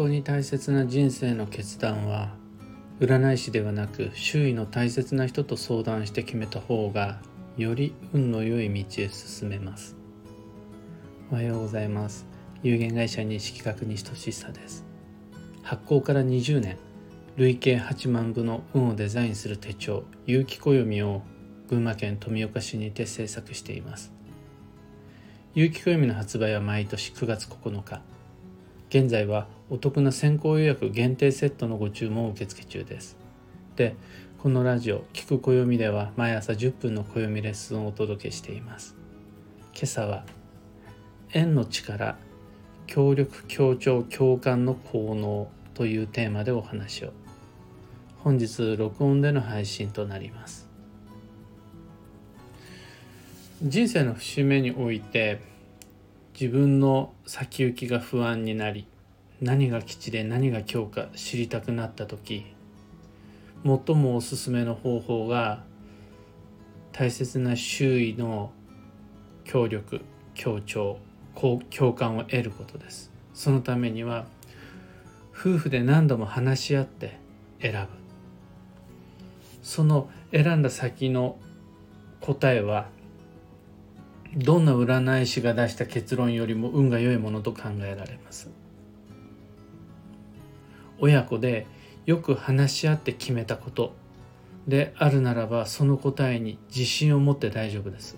当に大切な人生の決断は占い師ではなく周囲の大切な人と相談して決めた方がより運の良い道へ進めます。おはようございます。有限会社西企画西俊久です。発行から20年累計8万部の運をデザインする手帳有機暦を群馬県富岡市にて制作しています。有機暦の発売は毎年9月9日。現在はお得な先行予約限定セットのご注文を受付中です。でこのラジオ「聞く暦」では毎朝10分の暦レッスンをお届けしています。今朝は「縁の力協力協調共感の効能」というテーマでお話を。本日録音での配信となります。人生の節目において自分の先行きが不安になり何が基地で何が強か知りたくなった時最もおすすめの方法が大切な周囲の協力協調共感を得ることです。そのためには夫婦で何度も話し合って選ぶ。その選んだ先の答えはどんな占い師が出した結論よりも運が良いものと考えられます。親子でよく話し合って決めたこと。であるならばその答えに自信を持って大丈夫です。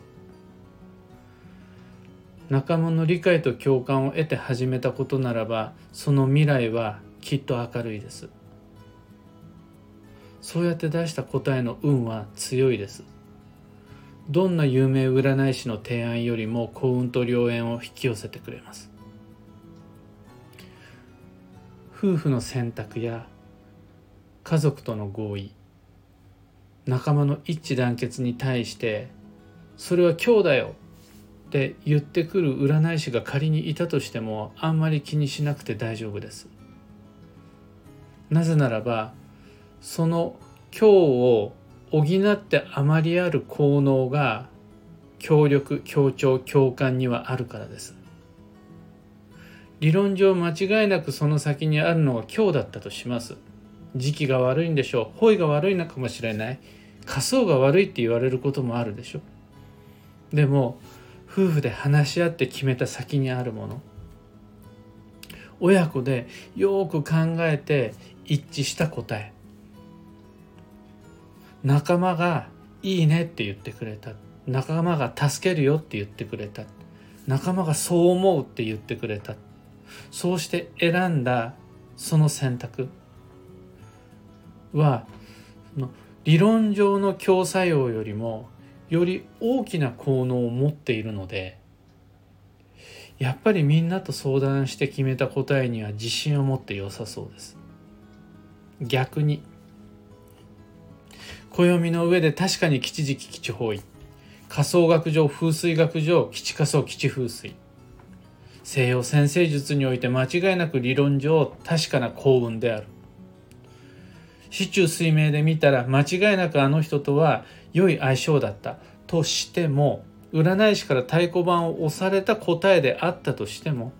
仲間の理解と共感を得て始めたことならばその未来はきっと明るいです。そうやって出した答えの運は強いです。どんな有名占い師の提案よりも幸運と良縁を引き寄せてくれます。夫婦の選択や家族との合意仲間の一致団結に対してそれは今日だよって言ってくる占い師が仮にいたとしてもあんまり気にしなくて大丈夫です。なぜならばその今日を補ってあまりある効能が協力協調共感にはあるからです。理論上間違いなくその先にあるのが今日だったとします。時期が悪いんでしょう。方位が悪いのかもしれない。仮想が悪いって言われることもあるでしょでも夫婦で話し合って決めた先にあるもの。親子でよく考えて一致した答え。仲間がいいねって言ってくれた。仲間が助けるよって言ってくれた。仲間がそう思うって言ってくれた。そうして選んだその選択は理論上の強作用よりもより大きな効能を持っているのでやっぱりみんなと相談して決めた答えには自信を持って良さそうです。逆に暦の上で確かに吉時期吉方位。仮想学上風水学上吉仮想吉風水。西洋先生術において間違いなく理論上確かな幸運である。市中水明で見たら間違いなくあの人とは良い相性だったとしても占い師から太鼓判を押された答えであったとしても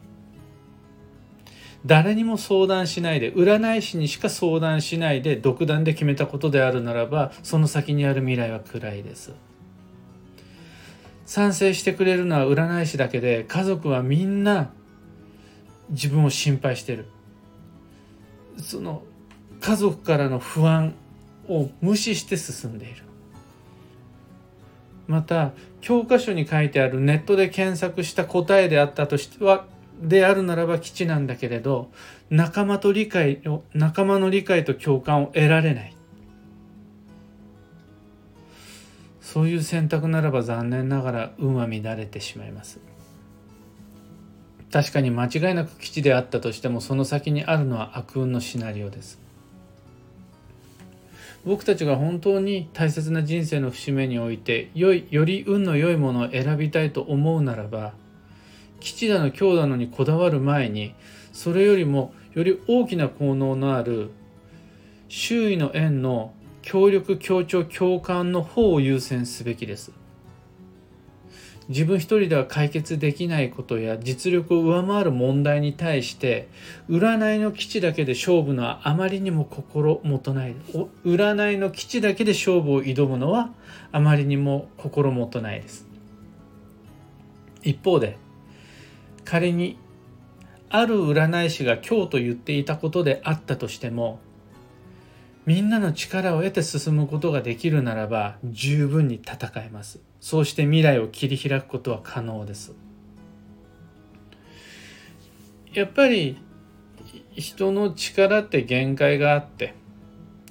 誰にも相談しないで占い師にしか相談しないで独断で決めたことであるならばその先にある未来は暗いです。賛成してくれるのは占い師だけで家族はみんな自分を心配してる。その家族からの不安を無視して進んでいる。また教科書に書いてあるネットで検索した答えであったとしてはであるならば基地なんだけれど仲間と理解を仲間の理解と共感を得られない。そういう選択ならば残念ながら運は乱れてしまいます。確かに間違いなく基地であったとしてもその先にあるのは悪運のシナリオです。僕たちが本当に大切な人生の節目において良いより運の良いものを選びたいと思うならば吉だの強だのにこだわる前にそれよりもより大きな効能のある周囲の縁の協力協調共感の方を優先すべきです。自分一人では解決できないことや実力を上回る問題に対して占いの基地だけで勝負のはあまりにも心もとない。占いの基地だけで勝負を挑むのはあまりにも心もとないです。一方で仮にある占い師が今日と言っていたことであったとしてもみんなの力を得て進むことができるならば十分に戦えますそうして未来を切り開くことは可能ですやっぱり人の力って限界があって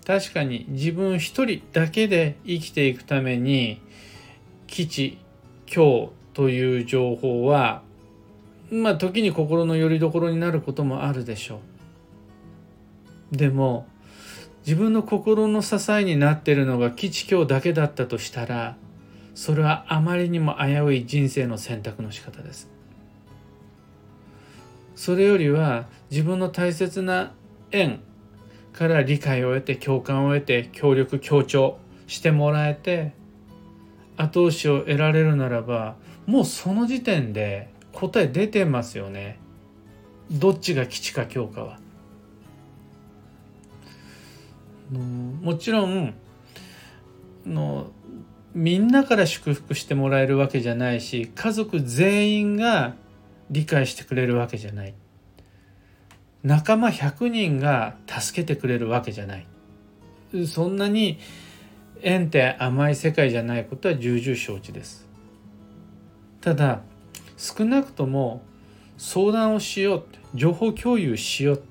確かに自分一人だけで生きていくために基地今日という情報はまあ時に心の拠り所になることもあるでしょう。でも自分の心の支えになっているのが基地教だけだったとしたらそれはあまりにも危うい人生の選択の仕方です。それよりは自分の大切な縁から理解を得て共感を得て協力協調してもらえて後押しを得られるならばもうその時点で答え出てますよねどっちが基地か強化は。もちろんのみんなから祝福してもらえるわけじゃないし家族全員が理解してくれるわけじゃない。仲間100人が助けてくれるわけじゃない。そんなに縁って甘い世界じゃないことは重々承知です。ただ少なくとも相談をしよう情報共有しよう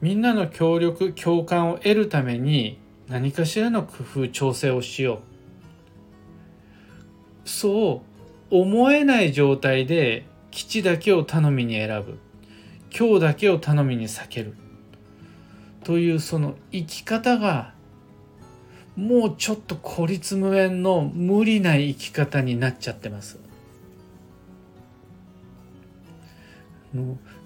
みんなの協力共感を得るために何かしらの工夫調整をしよう。そう思えない状態で基地だけを頼みに選ぶ。今日だけを頼みに避ける。というその生き方がもうちょっと孤立無縁の無理な生き方になっちゃってます。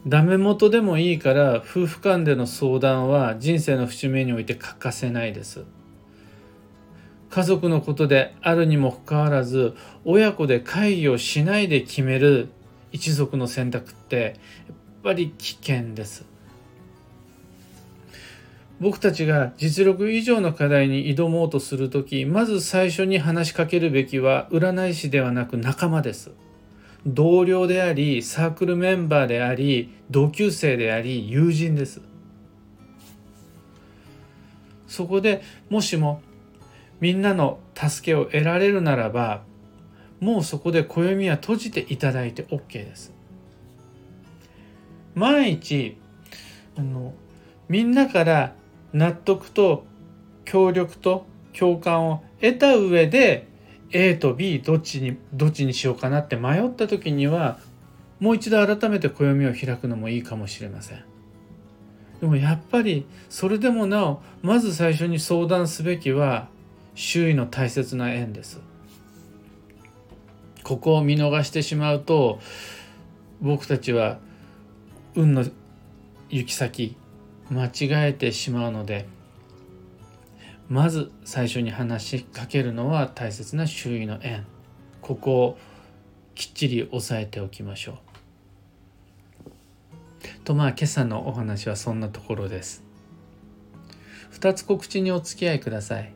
ダメ元でもいいから夫婦間での相談は人生の節目において欠かせないです。家族のことであるにもかかわらず親子で会議をしないで決める一族の選択ってやっぱり危険です。僕たちが実力以上の課題に挑もうとする時まず最初に話しかけるべきは占い師ではなく仲間です同僚でありサークルメンバーであり同級生であり友人です。そこでもしもみんなの助けを得られるならばもうそこで暦は閉じていただいて OK です。万一あのみんなから納得と協力と共感を得た上で A と B どっちにどっちにしようかなって迷った時にはもう一度改めて暦を開くのもいいかもしれません。でもやっぱりそれでもなおまず最初に相談すべきは周囲の大切な縁です。ここを見逃してしまうと僕たちは運の行き先間違えてしまうのでまず最初に話しかけるのは大切な周囲の縁ここをきっちり押さえておきましょう。とまあ今朝のお話はそんなところです。2つ告知にお付き合いください。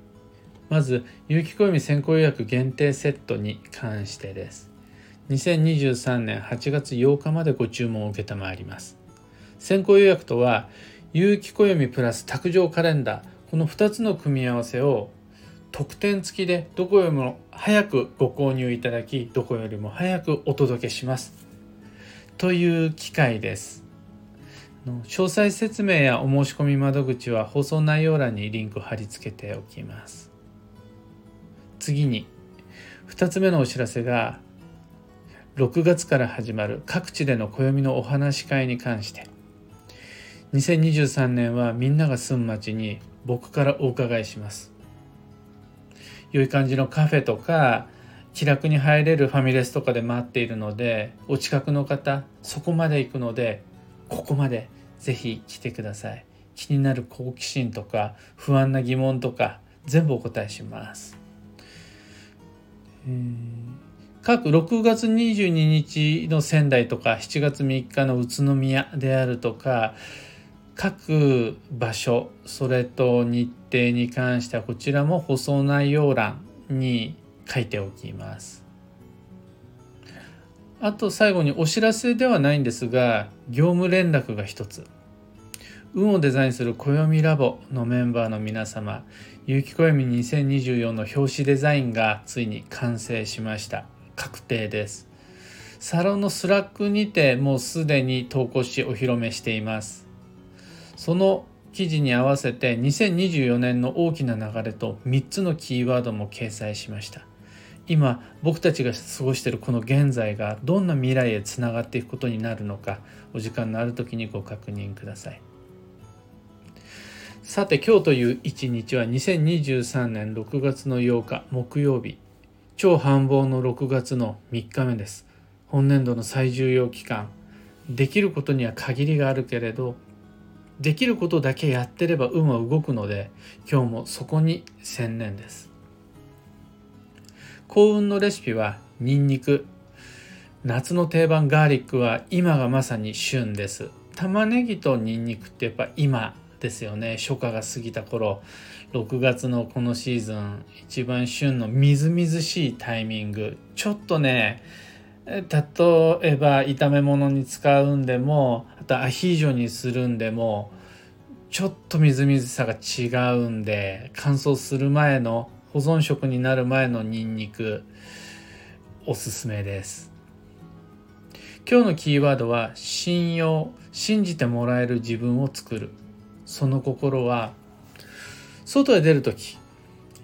まず、有機小読先行予約限定セットに関してです。2023年8月8日までご注文を承ります。先行予約とは、有機暦プラス卓上カレンダーこの2つの組み合わせを特典付きでどこよりも早くご購入いただきどこよりも早くお届けします。という機会です。詳細説明やお申し込み窓口は放送内容欄にリンク貼り付けておきます。次に2つ目のお知らせが6月から始まる各地での暦のお話し会に関して。2023年はみんなが住む町に僕からお伺いします。良い感じのカフェとか気楽に入れるファミレスとかで待っているのでお近くの方そこまで行くのでここまでぜひ来てください。気になる好奇心とか不安な疑問とか全部お答えします、各6月22日の仙台とか7月3日の宇都宮であるとか各場所それと日程に関してはこちらも放送内容欄に書いておきます。あと最後にお知らせではないんですが業務連絡が一つ。運をデザインする暦ラボのメンバーの皆様有機暦2024の表紙デザインがついに完成しました。確定です。サロンのスラックにてもうすでに投稿しお披露目しています。その記事に合わせて2024年の大きな流れと3つのキーワードも掲載しました。今僕たちが過ごしているこの現在がどんな未来へつながっていくことになるのかお時間のある時にご確認ください。さて今日という一日は2023年6月の8日木曜日。超繁忙の6月の3日目です。本年度の最重要期間。できることには限りがあるけれどできることだけやってれば運は動くので今日もそこに専念です。幸運のレシピはニンニク。夏の定番ガーリックは今がまさに旬です。玉ねぎとニンニクってやっぱ今ですよね。初夏が過ぎた頃。6月のこのシーズン一番旬のみずみずしいタイミング。ちょっとね例えば炒め物に使うんでもあとアヒージョにするんでもちょっとみずみずさが違うんで乾燥する前の保存食になる前のニンニクおすすめです。今日のキーワードは信用信じてもらえる自分を作る。その心は外へ出る時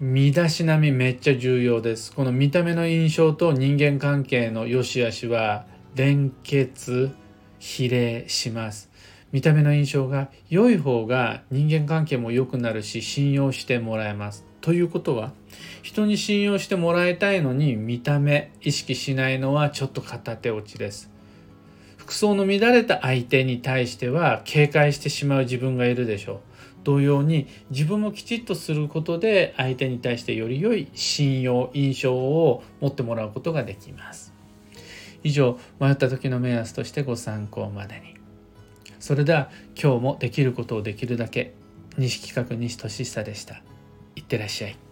身だしなみめっちゃ重要です。この見た目の印象と人間関係の良し悪しは連結比例します。見た目の印象が良い方が人間関係も良くなるし信用してもらえます。ということは人に信用してもらいたいのに見た目意識しないのはちょっと片手落ちです。服装の乱れた相手に対しては警戒してしまう自分がいるでしょう。同様に自分もきちっとすることで相手に対してより良い信用印象を持ってもらうことができます。以上迷った時の目安としてご参考までに。それでは今日もできることをできるだけ西企画西俊久でした。いってらっしゃい。